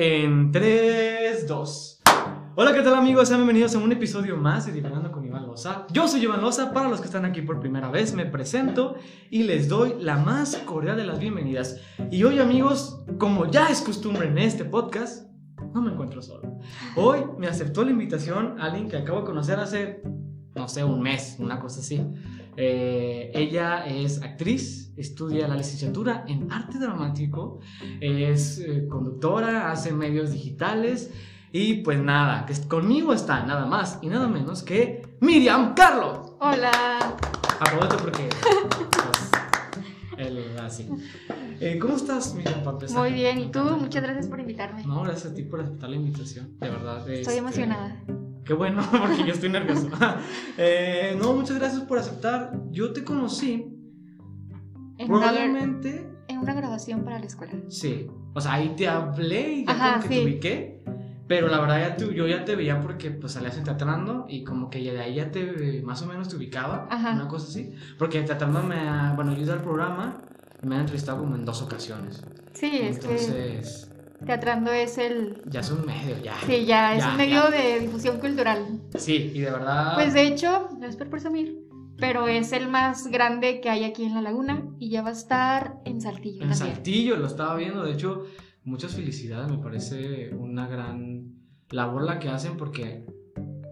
En 3, 2. Hola, ¿qué tal amigos? Sean bienvenidos a un episodio más de Divagando con Iván Loza. Yo soy Iván Loza, para los que están aquí por primera vez me presento y les doy la más cordial de las bienvenidas. Y hoy amigos, como ya es costumbre en este podcast, no me encuentro solo. Hoy me aceptó la invitación alguien que acabo de conocer hace, no sé, un mes, una cosa así. Eh, ella es actriz, estudia la licenciatura en arte dramático, es eh, conductora, hace medios digitales y pues nada, que conmigo está nada más y nada menos que Miriam Carlos. Hola. Aprovecho porque pues, él así. Eh, ¿Cómo estás, Miriam? para empezar? Muy bien, ¿y tú? Muchas gracias por invitarme. No, gracias a ti por aceptar la invitación, de verdad. Estoy este, emocionada. Qué bueno, porque yo estoy nervioso. Eh, no, muchas gracias por aceptar. Yo te conocí. En una, Probablemente. en una grabación para la escuela. Sí. O sea, ahí te hablé y ya Ajá, como que te sí. ubiqué. Pero la verdad, ya te- yo ya te veía porque pues salías en teatrando y como que ya de ahí ya te más o menos te ubicaba. Ajá. Una cosa así. Porque teatrando me ha. Bueno, yo ido al programa me han entrevistado como en dos ocasiones. Sí, es que Entonces, Teatrando es el... ya es un medio, ya. Sí, ya, es Ya, un medio ya. de difusión cultural. Sí, y de verdad. Pues de hecho, no es por presumir, pero es el más grande que hay aquí en La Laguna y ya va a estar en Saltillo En también. Saltillo lo estaba viendo, de hecho, muchas felicidades, me parece una gran labor la que hacen porque,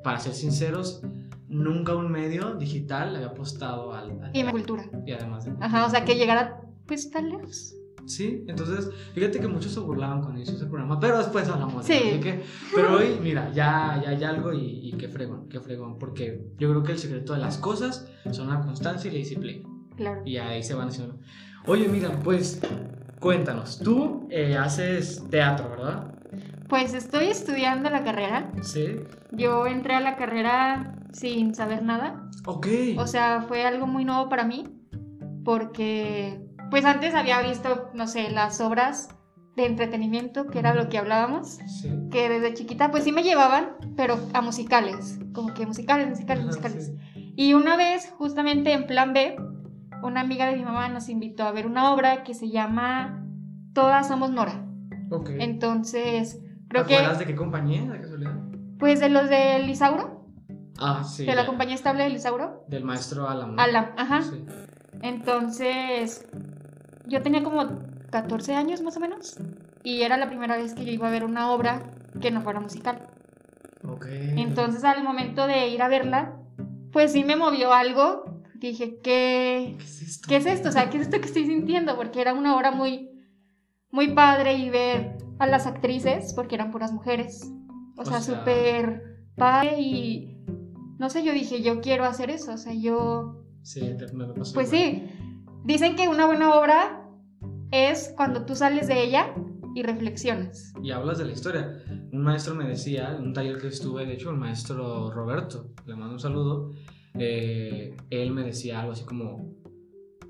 para ser sinceros, nunca un medio digital le había apostado al... al Y en teatro. cultura. Y además de... Ajá, o sea que llegara pues tan lejos. Sí, entonces, fíjate que muchos se burlaban cuando hizo ese programa, pero después hablamos Sí. así que- pero hoy, mira, ya, ya hay algo y, y qué fregón, qué fregón, porque yo creo que el secreto de las cosas son la constancia y la disciplina. Claro. Y ahí se van haciendo. Oye, mira, pues cuéntanos, tú eh, haces teatro, ¿verdad? Pues estoy estudiando la carrera. Sí. Yo entré a la carrera sin saber nada. Ok. O sea, fue algo muy nuevo para mí porque pues antes había visto, no sé, las obras de entretenimiento, que era lo que hablábamos, sí. que desde chiquita pues sí me llevaban, pero a musicales, como que musicales, musicales, Ajá, musicales. sí. Y una vez, justamente en plan B, una amiga de mi mamá nos invitó a ver una obra que se llama Todas somos Nora. Ok. Entonces, ¿Te creo que de qué compañía, de casualidad? pues de los de Lisauro, Ah, sí. de la compañía estable de Lisauro, Del maestro Alam. ¿no? Alam, ajá. Sí. Entonces, yo tenía como 14 años más o menos. Y era la primera vez que yo iba a ver una obra que no fuera musical. Ok. Entonces, al momento de ir a verla, pues sí me movió algo. Dije, ¿qué, ¿Qué es esto? qué es esto? O sea, ¿qué es esto que estoy sintiendo? Porque era una obra muy, muy padre y ver a las actrices, porque eran puras mujeres. O, O sea, sea- súper padre y... No sé, yo dije, yo quiero hacer eso. O sea, yo Sí, me pasó pues igual. sí, dicen que una buena obra es cuando tú sales de ella y reflexionas. Y hablas de la historia. Un maestro me decía, en un taller que estuve, de hecho, el maestro Roberto, le mando un saludo, eh, él me decía algo así como,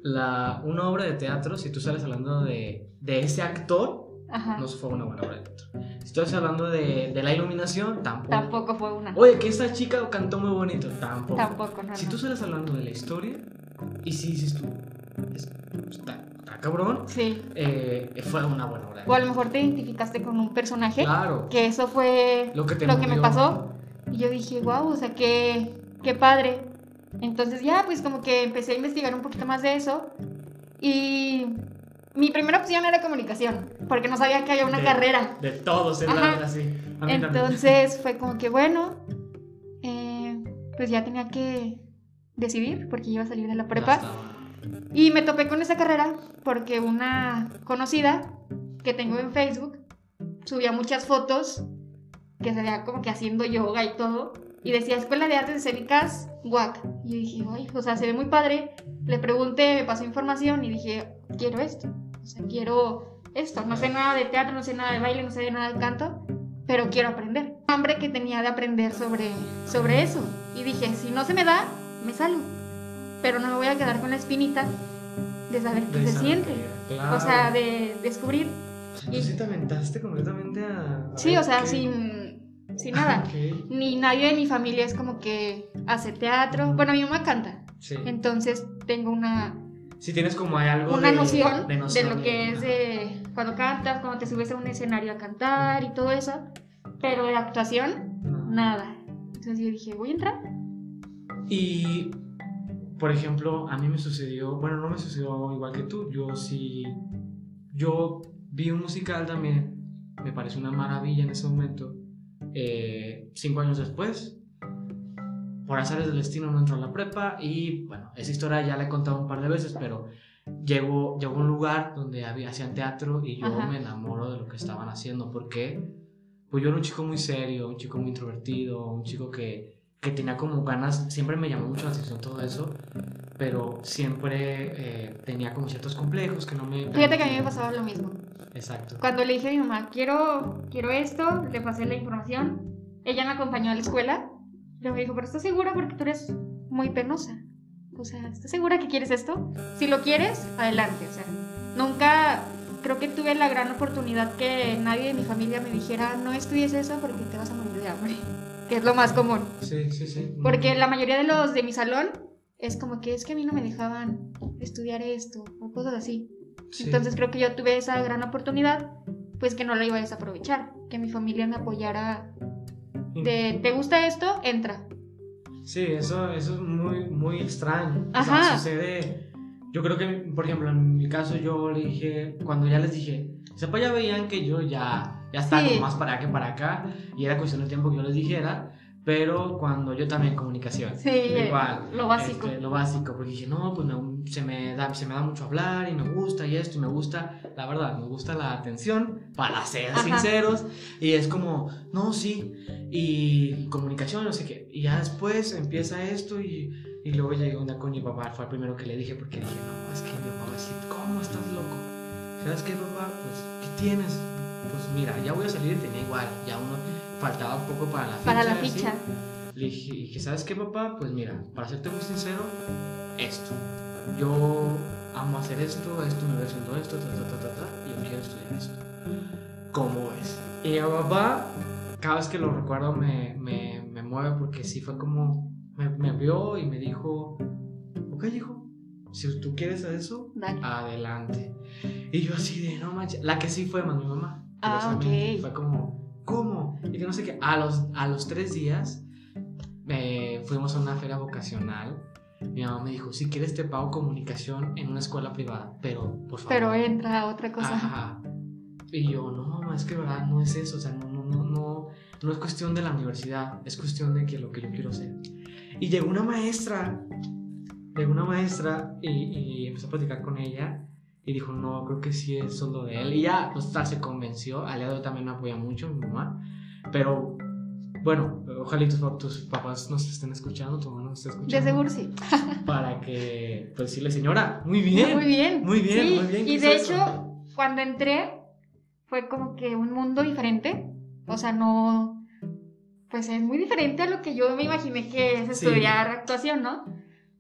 la, una obra de teatro, si tú sales hablando de, de ese actor, Ajá. no fue una buena obra de teatro. Si tú estás hablando de, de la iluminación, tampoco. Tampoco fue una. Oye, que esta chica cantó muy bonito, tampoco. Tampoco, no. Si tú sales hablando de la historia, y si dices tú, está, está cabrón, Sí. eh, fue una buena de O a lo mejor te identificaste con un personaje, Claro. que eso fue Lo que te lo que me pasó. Y yo dije, wow, o sea, qué, qué padre. Entonces ya, pues como que empecé a investigar un poquito más de eso. Y mi primera opción era comunicación, porque no sabía que había una De- carrera. De todos, la así. A mí también. Entonces fue como que bueno, eh, pues ya tenía que decidir porque iba a salir de la prepa. Y me topé con esa carrera porque una conocida que tengo en Facebook subía muchas fotos que se veía como que haciendo yoga y todo. Y decía Escuela de Artes Escénicas, WAC. Y yo dije, ay, o sea, se ve muy padre. Le pregunté, me pasó información y dije, quiero esto. O sea, quiero esto. No sé nada de teatro, no sé nada de baile, no sé nada de canto, pero quiero aprender. Hambre que tenía de aprender sobre, sobre eso. Y dije, si no se me da, me salgo. Pero no me voy a quedar con la espinita de saber qué De se siente. claro. O sea, de descubrir. Tú sí te aventaste completamente a. a Sí, o sea, qué- sin, sin nada. Ok, Ni nadie de mi familia es como que hace teatro. Bueno, mi mamá canta. Sí. Entonces tengo una, Si tienes como hay algo una de, noción, de, noción lo que es de cuando cantas, cuando te subes a un escenario a cantar y todo eso, pero de actuación, No. nada. Entonces yo dije, voy a entrar. Y, por ejemplo, a mí me sucedió, bueno, no me sucedió igual que tú, yo sí, yo vi un musical también, me pareció una maravilla en ese momento, eh, cinco años después, por azares del destino no entró a la prepa y, bueno, esa historia ya la he contado un par de veces, pero llegó, llegó a un lugar donde había, hacían teatro y yo Ajá. me enamoro de lo que estaban haciendo, porque pues yo era un chico muy serio, un chico muy introvertido, un chico que, que tenía como ganas, siempre me llamó mucho la atención todo eso, pero siempre eh, tenía como ciertos complejos que no me... Fíjate que a mí me pasaba lo mismo. Exacto. Cuando le dije a mi mamá, quiero, quiero esto, le pasé la información, ella me acompañó a la escuela, y me dijo, pero ¿estás segura? Porque tú eres muy penosa. O sea, ¿estás segura que quieres esto? Si lo quieres, adelante. O sea, nunca creo que tuve la gran oportunidad que nadie de mi familia me dijera, no estudies eso porque te vas a morir de hambre. Que es lo más común. Sí, sí, sí. Porque la mayoría de los de mi salón es como que es que a mí no me dejaban estudiar esto o cosas así. Sí. Entonces creo que yo tuve esa gran oportunidad, pues que no la iba a desaprovechar, que mi familia me apoyara de, ¿te gusta esto? Entra. Sí, eso, eso es muy, muy extraño. O Ajá. sea, sucede. Yo creo que, por ejemplo, en mi caso, yo le dije, cuando ya les dije, sepa, ya veían que yo ya, ya estaba Sí. como más para acá que para acá, y era cuestión de tiempo que yo les dijera, pero cuando yo también comunicación. Sí, Igual. lo básico. Este, lo básico, porque dije, no, pues me- se, me da, se me da mucho hablar y me gusta y esto, y me gusta, la verdad, me gusta la atención, para ser Ajá. sinceros, y es como, no, sí, y comunicación, no sé qué, y ya después empieza esto, y, y luego llegué un día con mi papá, fue el primero que le dije, porque dije, no, es que mi papá a decir, ¿cómo estás loco? ¿Sabes qué, papá? Pues, ¿qué tienes? Pues mira, ya voy a salir y tenía igual, ya uno faltaba un poco para la ficha. Para la ficha. Le dije, ¿sabes qué, papá? Pues mira, para serte muy sincero, esto. Yo amo hacer esto, esto me veo haciendo esto, ta, ta, ta, ta, ta, y yo quiero estudiar esto. ¿Cómo ves? Y mi papá, cada vez que lo recuerdo, me, me, me mueve porque sí fue como, me, me vio y me dijo, ok, hijo, si tú quieres eso, Dale. adelante. Y yo así de, no manches, la que sí fue más mi mamá. Ah, ok. Fue como, ¿cómo? Y que no sé qué. A los, a los tres días eh, fuimos a una feria vocacional. Mi mamá me dijo, si quieres te pago comunicación en una escuela privada, pero por favor. Pero entra otra cosa. Ajá. Y yo, no, mamá, es que verdad no es eso, o sea, no, no, no, no, no es cuestión de la universidad, es cuestión de que lo que yo quiero hacer. Y llegó una maestra, llegó una maestra y, y empezó a platicar con ella y dijo, no, creo que sí es solo de él. Y ya, pues tal, se convenció, al día de hoy también me apoya mucho mi mamá, pero bueno, ojalá y tus, tus papás nos estén escuchando, tu mamá nos esté escuchando. De seguro sí. Para que, pues decirle, señora, muy bien. Muy bien. Muy bien, Sí, muy bien. ¿qué Y de eso? hecho, cuando entré, fue como que un mundo diferente. O sea, no. Pues es muy diferente a lo que yo me imaginé que es Sí. estudiar actuación, ¿no?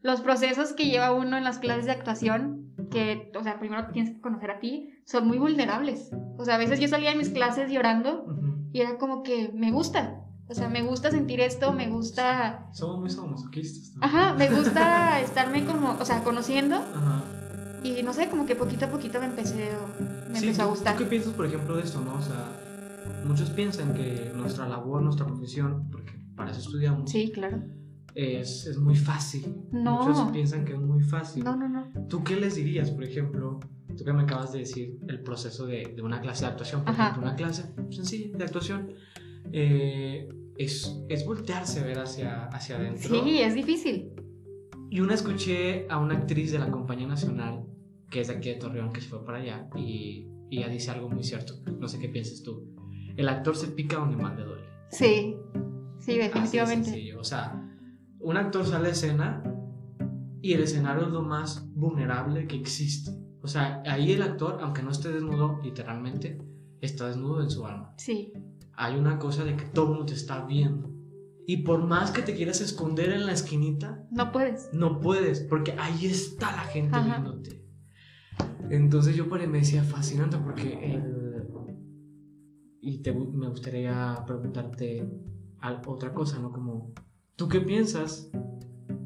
Los procesos que lleva uno en las clases de actuación, que, o sea, primero tienes que conocer a ti, son muy vulnerables. O sea, a veces yo salía de mis clases llorando y era como que me gusta. O sea, me gusta sentir esto, me gusta. Somos muy sadomasoquistas. Ajá, me gusta estarme como, o sea, conociendo. Ajá. Y no sé, como que poquito a poquito me empecé, me Sí, empezó a ¿tú- gustar. ¿Tú qué piensas, por ejemplo, de esto, no? O sea, muchos piensan que nuestra labor, nuestra profesión, porque para eso estudiamos, Sí, claro. Es, es muy fácil. No. Muchos piensan que es muy fácil. No, no, no. ¿Tú qué les dirías, por ejemplo? Tú que me acabas de decir el proceso de, de una clase de actuación, por Ajá. ejemplo, una clase sencilla de actuación, eh, es, es voltearse a ver hacia, hacia adentro. Sí, es difícil. Y una escuché a una actriz de la Compañía Nacional, que es de aquí de Torreón, que se fue para allá, y, y ella dice algo muy cierto. No sé qué piensas tú. El actor se pica donde más le duele. Sí, sí, Así de definitivamente. O sea, un actor sale a escena y el escenario es lo más vulnerable que existe. O sea, ahí el actor, aunque no esté desnudo, literalmente, está desnudo en su alma. Sí, Hay una cosa de que todo el mundo te está viendo. Y por más que te quieras esconder en la esquinita, no puedes. no puedes, porque ahí está la gente Ajá. viéndote. Entonces yo para mí me decía fascinante porque el... Y te, me gustaría preguntarte otra cosa, ¿no? Como, ¿tú qué piensas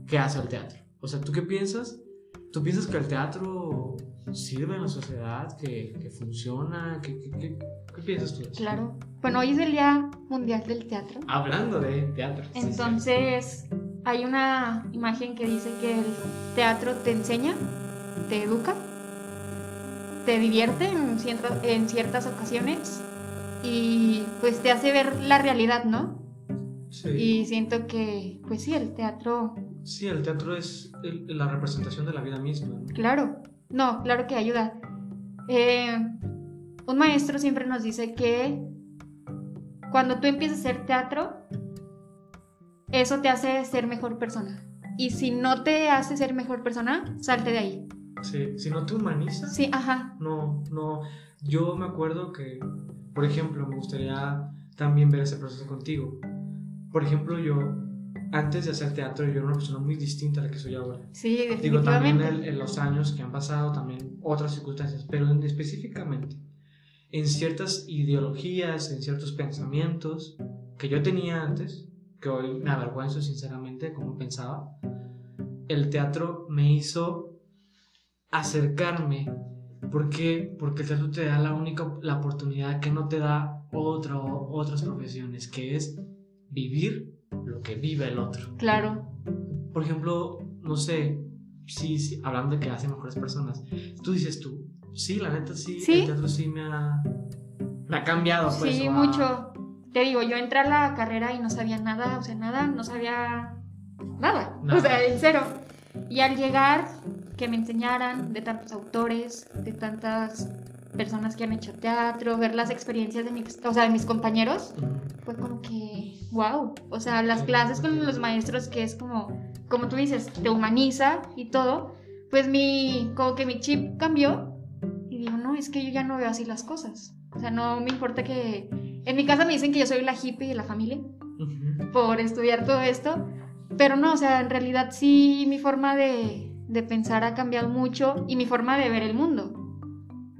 que hace el teatro? O sea, ¿tú qué piensas ¿Tú piensas que el teatro sirve en la sociedad, que, que funciona? ¿Qué, qué, qué, qué piensas tú? Claro. Bueno, hoy es el Día Mundial del Teatro. Hablando de teatro. sí, sí. Entonces, hay una imagen que dice que el teatro te enseña, te educa, te divierte en, cierta- en ciertas ocasiones y pues te hace ver la realidad, ¿no? Sí. Y siento que, pues sí, el teatro, Sí, el teatro es el- la representación de la vida misma. ¿no? claro, no, claro que ayuda. Eh, un maestro siempre nos dice que cuando tú empiezas a hacer teatro, eso te hace ser mejor persona. Y si no te hace ser mejor persona, salte de ahí. Sí, si no te humanizas, Sí, ajá. no, no. Yo me acuerdo que, por ejemplo, me gustaría también ver ese proceso contigo. Por ejemplo, yo, antes de hacer teatro, yo era una persona muy distinta a la que soy ahora. Sí, Digo, también definitivamente. en los años que han pasado, también otras circunstancias, pero en- específicamente en ciertas ideologías, en ciertos pensamientos que yo tenía antes, que hoy me avergüenzo sinceramente de cómo pensaba, el teatro me hizo acercarme. ¿Por qué? Porque el teatro te da la única la oportunidad que no te da otra, otras profesiones, que es vivir lo que vive el otro Claro. por ejemplo, no sé, sí, sí, hablando de que hacen mejores personas, tú dices tú, sí, la neta sí, Sí. el teatro sí me ha, me ha cambiado, pues. Sí, mucho. Te digo, yo entré a la carrera y no sabía nada, o sea, nada, no sabía nada. Nada. O sea, en cero. Y al llegar, que me enseñaran de tantos autores, de tantas personas que han hecho teatro, ver las experiencias de mis, o sea, de mis compañeros, fue como que, wow. O sea, las clases con los maestros que es como, como tú dices, te humaniza y todo, pues mi, como que mi chip cambió y digo, no, es que yo ya no veo así las cosas. O sea, no me importa que... En mi casa me dicen que yo soy la hippie de la familia por estudiar todo esto, pero no, o sea, en realidad sí mi forma de, de pensar ha cambiado mucho y mi forma de ver el mundo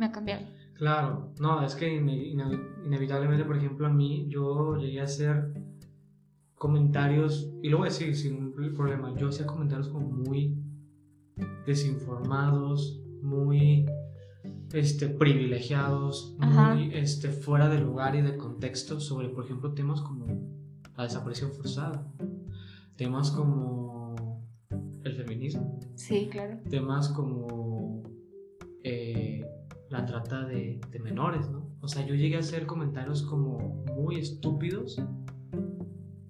me ha cambiado. Claro, no, es que ine- ine- inevitablemente, por ejemplo, a mí, yo llegué a hacer comentarios, y lo voy a decir sin problema, yo hacía comentarios como muy desinformados, muy este, privilegiados, Ajá. muy este, fuera de lugar y de contexto sobre, por ejemplo, temas como la desaparición forzada, temas como el feminismo, Sí, claro. temas como trata de, de menores, ¿no? O sea, yo llegué a hacer comentarios como muy estúpidos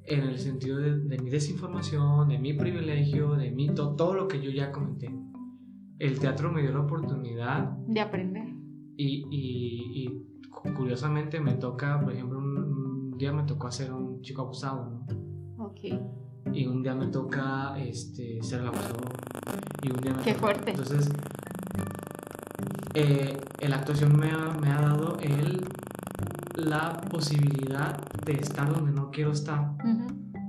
en el sentido de, de mi desinformación, de mi privilegio, de mi to- todo lo que yo ya comenté. El teatro me dio la oportunidad De aprender. y, y- y cu- curiosamente me toca, por ejemplo, un, un día me tocó hacer un chico abusado, ¿no? Ok. y un día me toca este, ser el abusador y un día me Qué toca- fuerte. entonces eh, la actuación me ha, me ha dado el la posibilidad de estar donde no quiero estar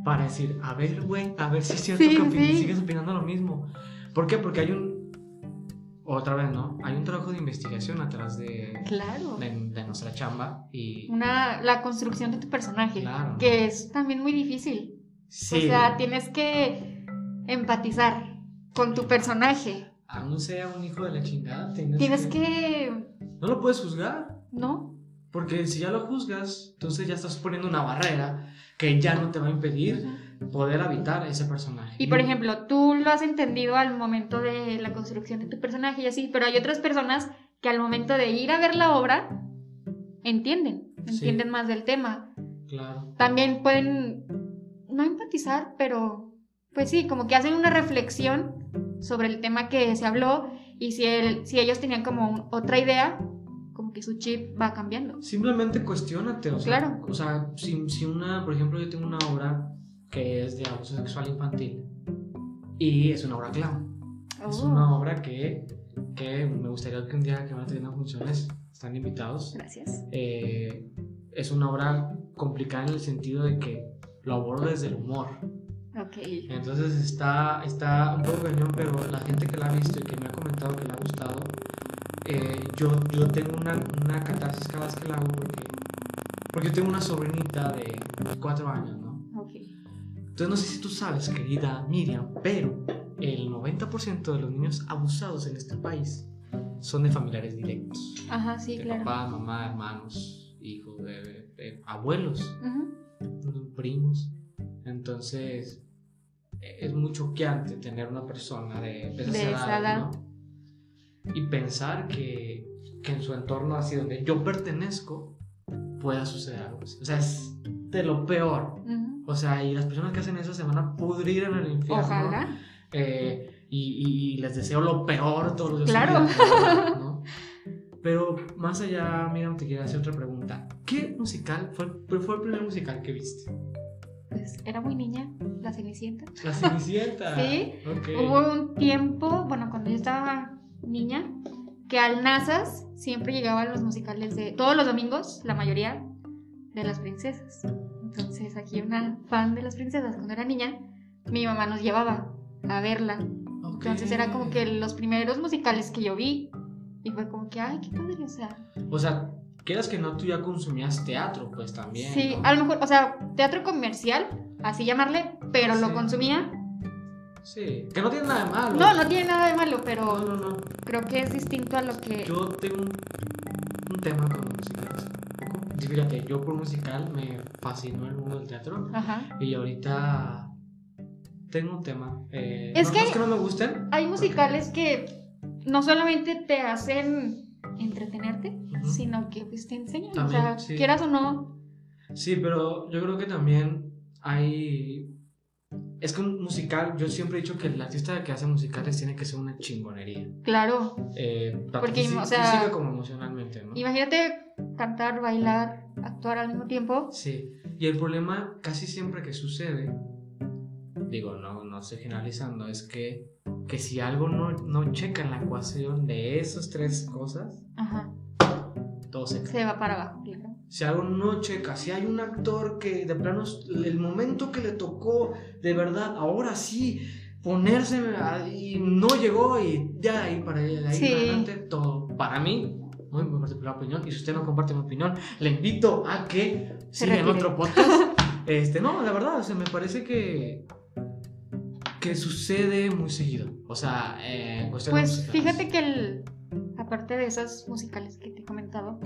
para decir a ver güey a ver si es cierto Sí, que opin- sí. sigues opinando lo mismo ¿por qué? porque hay un otra vez no hay un trabajo de investigación atrás de, Claro. de, de nuestra chamba y Una, la construcción de tu personaje, Claro. que es también muy difícil. sí, O sea, tienes que empatizar con tu personaje. Aún sea un hijo de la chingada tienes, Tienes que... no lo puedes juzgar ¿No? Porque si ya lo juzgas, entonces ya estás poniendo una barrera que ya no te va a impedir poder habitar ese personaje. Y por ejemplo, tú lo has entendido al momento de la construcción de tu personaje y así, pero hay otras personas que al momento de ir a ver la obra entienden, Sí. entienden más del tema. Claro. También pueden no empatizar, pero pues sí, como que hacen una reflexión sobre el tema que se habló y si, el- si ellos tenían como un- otra idea, como que su chip va cambiando. Simplemente cuestionate, o sea, Claro. o sea si, si una, por ejemplo, yo tengo una obra que es de abuso sexual infantil y es una obra clown. Es Oh, una obra que, que me gustaría que un día que van a tener funciones, están invitados. Gracias. Eh, es una obra complicada en el sentido de que lo abordo desde el humor. Ok. Entonces está, está un poco cañón, pero la gente que la ha visto y que me ha comentado que le ha gustado, eh, yo, yo tengo una, una catarsis cada vez que la hago porque, porque yo tengo una sobrinita de cuatro años, ¿no? Ok. Entonces no sé si tú sabes, querida Miriam, pero el 90% de los niños abusados en este país son de familiares directos. Ajá, sí, de claro. papá, mamá, hermanos, hijos, de, de abuelos, Ujú. primos. Entonces, eh, es muy choqueante tener una persona de, de esa De esa edad. ¿no? Y pensar que, que en su entorno así donde yo pertenezco pueda suceder algo así. O sea, es de lo peor. Ujú. O sea, y las personas que hacen eso se van a pudrir en el infierno. Ojalá. Eh, y, y les deseo lo peor todos los días. Claro. ¿no? Pero más allá, mira, te quería hacer otra pregunta. ¿Qué musical fue, fue el primer musical que viste? Pues era muy niña, la Cenicienta. La Cenicienta. Sí. Ok. Hubo un tiempo, bueno, cuando yo estaba niña, que al Nazas siempre llegaban los musicales de todos los domingos, la mayoría, de las princesas. Entonces, aquí una fan de las princesas, cuando era niña, mi mamá nos llevaba a verla. Entonces, era como que los primeros musicales que yo vi. Y fue como que, ay, qué padre, o sea. O sea, quieras que no, tú ya consumías teatro, pues también. Sí, ¿no? a lo mejor, o sea, teatro comercial, así llamarle, pero Sí. lo consumía. Sí, que no tiene nada de malo. No, no tiene nada de malo, No, pero no, no. creo que es distinto a lo que. Yo tengo un, un tema con los musicales. Fíjate, yo por musical me fascinó el mundo del teatro. Ajá. Y ahorita tengo un tema. eh, Es no, que- no es que no me gusten. Hay musicales que no solamente te hacen entretenerte, Ujú. sino que pues, te enseñan. También, o sea, sí. quieras o no. Sí, pero yo creo que también hay. Es que un musical, yo siempre he dicho que el artista que hace musicales tiene que ser una chingonería. Claro. Eh, tanto Porque, o sea, como emocionalmente, ¿no? Imagínate cantar, bailar, actuar al mismo tiempo. Sí, y el problema casi siempre que sucede, digo, no, no estoy generalizando, es que, que si algo no, no checa en la ecuación de esas tres cosas, Ajá. Todo se cae. Se va para abajo, claro. Si algo no checa, si hay un actor que de plano, el momento que le tocó, de verdad, ahora sí, ponerse y no llegó y ya ahí para ahí Sí. para adelante, todo, para mí, muy, muy particular opinión, y si usted no comparte mi opinión, le invito a que Se siga en otro podcast. este, no, la verdad, o sea, me parece que que sucede muy seguido. O sea, eh, Pues musicales. fíjate que el, aparte de esas musicales que te he comentado,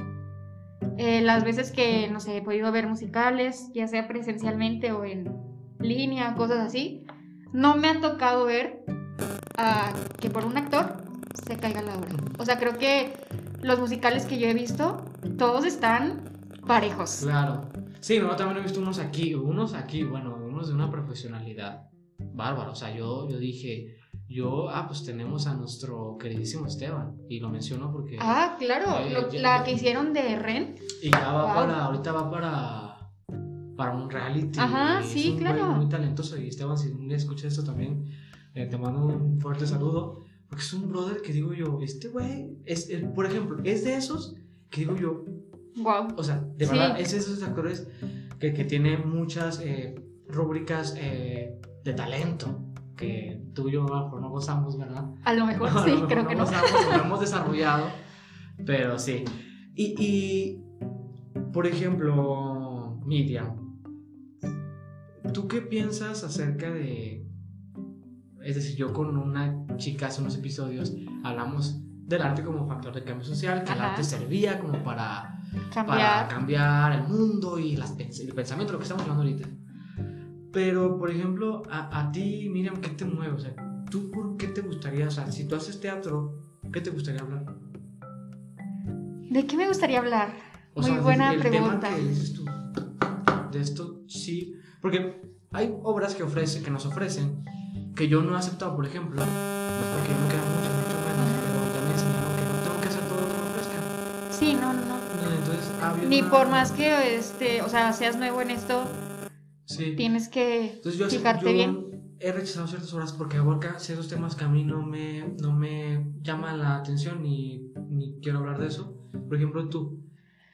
eh, las veces que, no sé, he podido ver musicales, ya sea presencialmente o en línea, cosas así, no me ha tocado ver ah, que por un actor se caiga la obra. O sea, creo que los musicales que yo he visto, todos están parejos. Claro. Sí, no, también he visto unos aquí, unos aquí, bueno, unos de una profesionalidad bárbara. O sea, yo, yo dije, yo, ah, pues tenemos a nuestro queridísimo Esteban. Y lo menciono porque. Ah, claro, Eh, lo- ya- la que hicieron de Ren. y ya va wow. para, ahorita va para. Para un reality. Ajá, Es sí, un claro. güey Muy talentoso. Y Esteban, si día escuchas esto también, eh, te mando un fuerte saludo. Porque es un brother que digo yo, este güey, es, el- por ejemplo, es de esos que digo yo, Wow. O sea, de Sí. verdad, es de esos actores que, que tiene muchas eh, rúbricas eh, de talento que tú y yo a lo mejor no gozamos, ¿verdad? A lo mejor lo sí, mejor creo que no. gozamos no hemos desarrollado, pero sí. Y, y, por ejemplo, Miriam, ¿tú qué piensas acerca de... Es decir, yo con una chica hace unos episodios hablamos del arte como factor de cambio social, que el arte servía como para para Cambiar. cambiar el mundo y las, el pensamiento, lo que estamos hablando ahorita. Pero, por ejemplo, a, a ti, Miriam, ¿qué te mueve? O sea, ¿tú por qué te gustaría, o sea, si tú haces teatro, ¿qué te gustaría hablar? ¿De qué me gustaría hablar? O Muy sea, buena el pregunta. tema que dices tú, de esto sí, porque hay obras que ofrece, que nos ofrecen, que yo no he aceptado, por ejemplo, porque no me queda mucho, mucho menos, pero ya me enseñaron que no tengo que hacer todo lo que me ofrezcan. Sí, no, no. Entonces, Ni por más que, este, o sea, seas nuevo en esto, Sí. tienes que Entonces yo, fijarte yo bien. he rechazado ciertas obras porque abarca ciertos temas que a mí no me, no me llaman la atención ni, ni quiero hablar de eso. Por ejemplo, tú,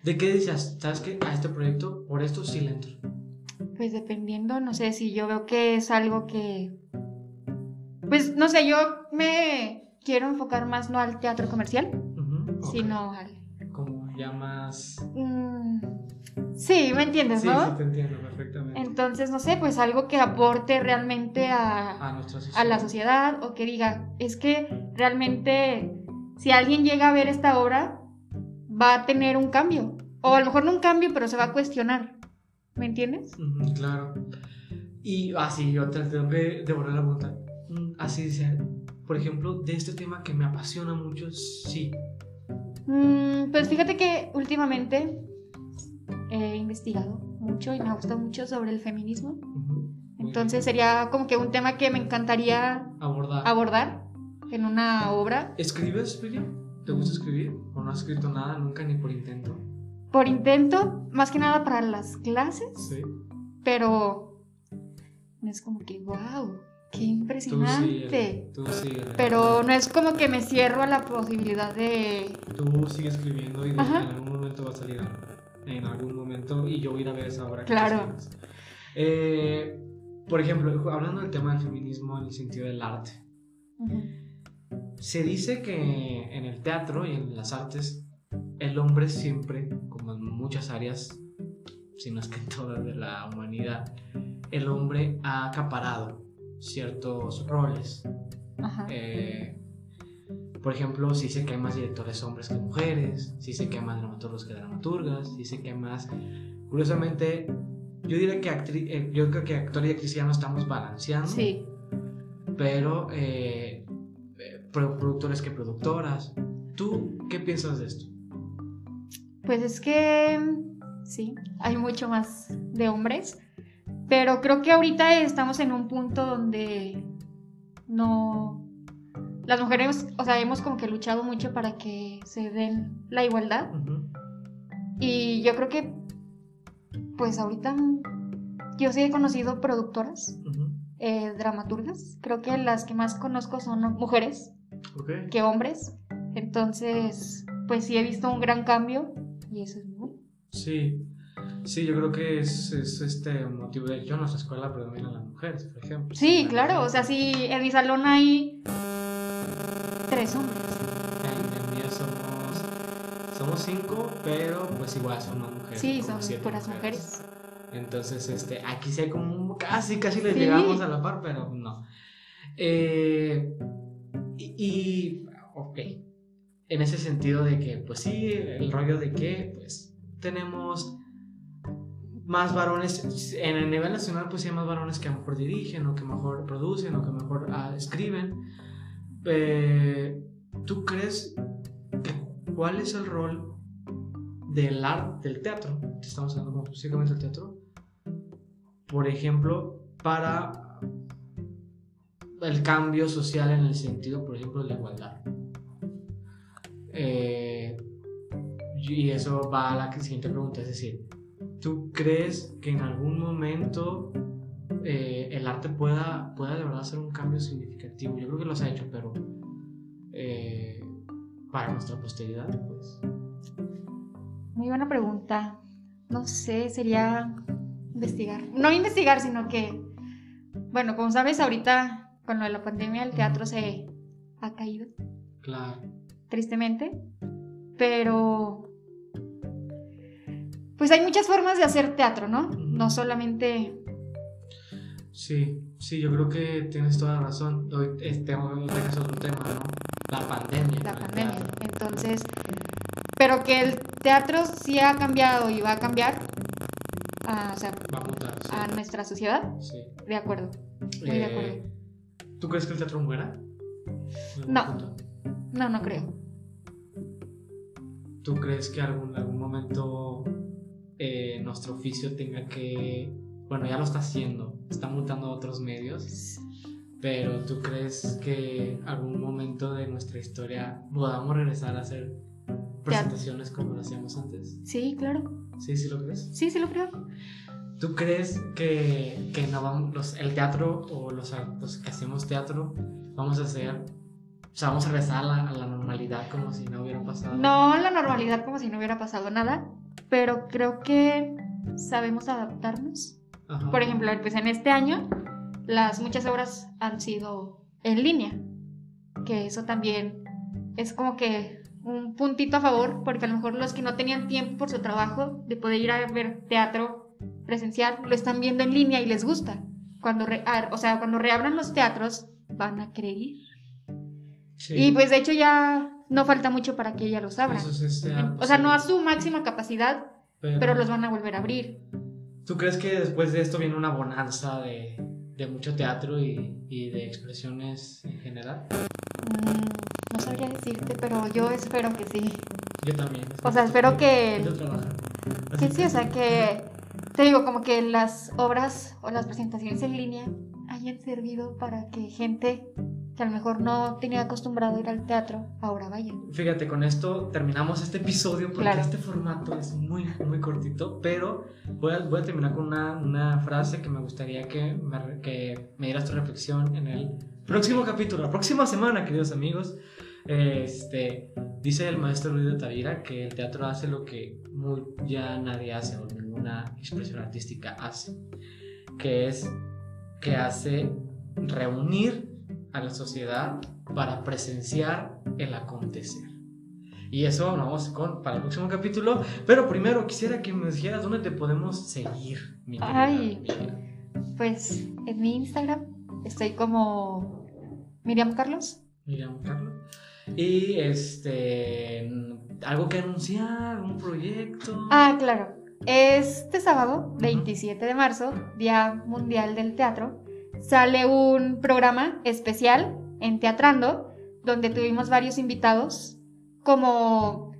¿de qué dices? ¿Sabes qué? A este proyecto, por esto sí le entro. Pues dependiendo, no sé, si yo veo que es algo que... Pues no sé, yo me quiero enfocar más no al teatro comercial, sino al... Como ya más... Mm, sí, ¿me entiendes, Sí, no? sí, te entiendo perfectamente. Entonces, no sé, pues algo que aporte realmente a, A la sociedad o que diga, es que realmente si alguien llega a ver esta obra, va a tener un cambio. O a lo mejor no un cambio, pero se va a cuestionar. ¿Me entiendes? Claro. Y así, yo te tengo que devolver la pregunta. Mm, Así dice, por ejemplo, de este tema que me apasiona mucho, sí. Mm, pues fíjate que últimamente he investigado mucho y me ha gustado mucho sobre el feminismo. Entonces sería como que un tema que me encantaría Abordar. abordar en una obra. ¿Escribes, Miriam? ¿Te gusta escribir? ¿O no has escrito nada nunca ni por intento? Por intento, más que nada para las clases, Sí. pero es como que, wow, qué Tú impresionante. sí. Tú sí. Pero no es como que me cierro a la posibilidad de... Tú sigues escribiendo y en algún momento va a salir algo. En algún momento y yo voy a ir a ver esa obra. Claro. Eh, por ejemplo, hablando del tema del feminismo en el sentido del arte. Se dice que en el teatro y en las artes, el hombre siempre, como en muchas áreas, si no es que en todas de la humanidad, el hombre ha acaparado ciertos roles. Ajá. Eh, por ejemplo, sí sé que hay más directores hombres que mujeres, sí sé que hay más dramaturgos que dramaturgas, sí sé que hay más... Curiosamente, yo diría que actri- eh, yo creo que actor y actriz ya no estamos balanceando Sí. pero eh, eh, pro- productores que productoras. ¿Tú qué piensas de esto? Pues es que sí, hay mucho más de hombres, pero creo que ahorita estamos en un punto donde no... Las mujeres, o sea, hemos como que luchado mucho para que se den la igualdad y yo creo que pues ahorita yo sí he conocido productoras, Ujú. eh, dramaturgas, creo que las que más conozco son mujeres Ok. que hombres, entonces pues sí he visto un gran cambio y eso es muy. Sí, sí, yo creo que es, es este motivo de hecho en nuestra escuela predominan las mujeres, por ejemplo. Sí, claro, o sea, sí, en mi salón hay tres hombres. En el mío somos, somos cinco, pero pues igual son más mujeres. Sí, son puras mujeres. Entonces, este, aquí sí hay como casi, casi le Sí. llegamos a la par, pero no. Eh, y, y, ok, en ese sentido de que, pues sí, el rollo de que, pues, tenemos más varones, en el nivel nacional, pues sí hay más varones que a lo mejor dirigen, o que mejor producen, o que mejor ah, escriben. Eh, ¿Tú crees que cuál es el rol del arte, del teatro? Estamos hablando específicamente del teatro. Por ejemplo, para el cambio social en el sentido, por ejemplo, de la igualdad. Eh, y eso va a la siguiente pregunta, es decir, ¿tú crees que en algún momento eh, el arte pueda, pueda de verdad hacer un cambio significativo? Yo creo que los ha hecho, pero eh, para nuestra posteridad, pues... Muy buena pregunta. No sé, sería investigar. No investigar, sino que, bueno, como sabes, ahorita con lo de la pandemia el teatro se ha caído, Claro. tristemente. Pero, pues hay muchas formas de hacer teatro, ¿no? No solamente... Sí, sí, yo creo que tienes toda la razón. Hoy este, hoy tocas otro tema, ¿no? La pandemia. la pandemia. Entonces, pero que el teatro sí ha cambiado y va a cambiar a, o sea, Va a mutar, sí. a nuestra sociedad, Sí. de acuerdo. Muy de Eh, acuerdo. ¿Tú crees que el teatro muera? ¿En algún No. punto? No, no creo. ¿Tú crees que algún algún momento eh, nuestro oficio tenga que, bueno, ya lo está haciendo, está mutando a otros medios, pero ¿tú crees que algún momento de nuestra historia podamos regresar a hacer presentaciones como lo hacíamos antes? Sí, claro. Sí, sí lo crees. Sí, sí lo creo. ¿Tú crees que, que no vamos, los, el teatro o los, los que hacemos teatro vamos a hacer, o sea, vamos a regresar a la, a la normalidad como si no hubiera pasado? No la normalidad como si no hubiera pasado nada, pero creo que sabemos adaptarnos. Ajá. Por ejemplo, pues en este año las muchas obras han sido en línea, que eso también es como que un puntito a favor, porque a lo mejor los que no tenían tiempo por su trabajo de poder ir a ver teatro presencial, lo están viendo en línea y les gusta. Cuando, re- ah, o sea, cuando reabran los teatros, van a querer ir. Sí. Y pues de hecho ya no falta mucho para que ya los abran. Eso sí sea o sea, no a su máxima capacidad, pero los van a volver a abrir. ¿Tú crees que después de esto viene una bonanza de, de mucho teatro y, y de expresiones en general? Mm, no sabría decirte, pero yo espero que sí. Yo también. O sea, espero que- Así sí, o sea, que te digo, como que las obras o las presentaciones en línea hayan servido para que gente que a lo mejor no tenía acostumbrado a ir al teatro, ahora vaya. Fíjate, con esto terminamos este episodio porque Claro. este formato es muy, muy cortito, pero voy a, voy a terminar con una, una frase que me gustaría que me, que me dieras tu reflexión en el próximo capítulo, la próxima semana, queridos amigos. Este, dice el maestro Luis de Tavira que el teatro hace lo que muy- ya nadie hace o ninguna expresión artística hace, que es que hace reunir a la sociedad para presenciar el acontecer. Y eso vamos con para el próximo capítulo. Pero primero quisiera que me dijeras dónde te podemos seguir, mi Ay. Pues en mi Instagram estoy como Miriam Carlos. Miriam Carlos. Y este. Algo que anunciar, un proyecto. Ah, claro. Este sábado, 27 de marzo, Día Mundial del Teatro, sale un programa especial en Teatrando, donde tuvimos varios invitados, como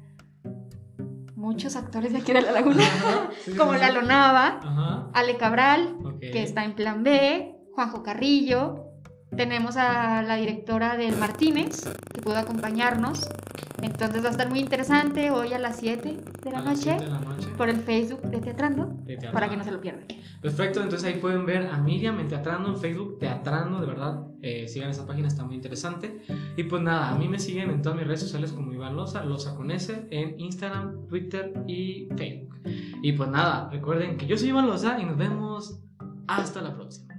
muchos actores de aquí de La Laguna, Ajá, sí, como sí. Lalo Nava, Ajá. Ale Cabral, que está en Plan B, Juanjo Carrillo, tenemos a la directora del Martínez, que pudo acompañarnos. Entonces va a estar muy interesante hoy a las 7 de la A noche de la noche. por el Facebook de Teatrando para que no se lo pierdan. Perfecto, entonces ahí pueden ver a Miriam en Teatrando en Facebook, Teatrando, de verdad. Eh, sigan esa página, está muy interesante. Y pues nada, a mí me siguen en todas mis redes sociales como Iván Loza, Loza con S, en Instagram, Twitter y Facebook. Y pues nada, recuerden que yo soy Iván Loza y nos vemos hasta la próxima.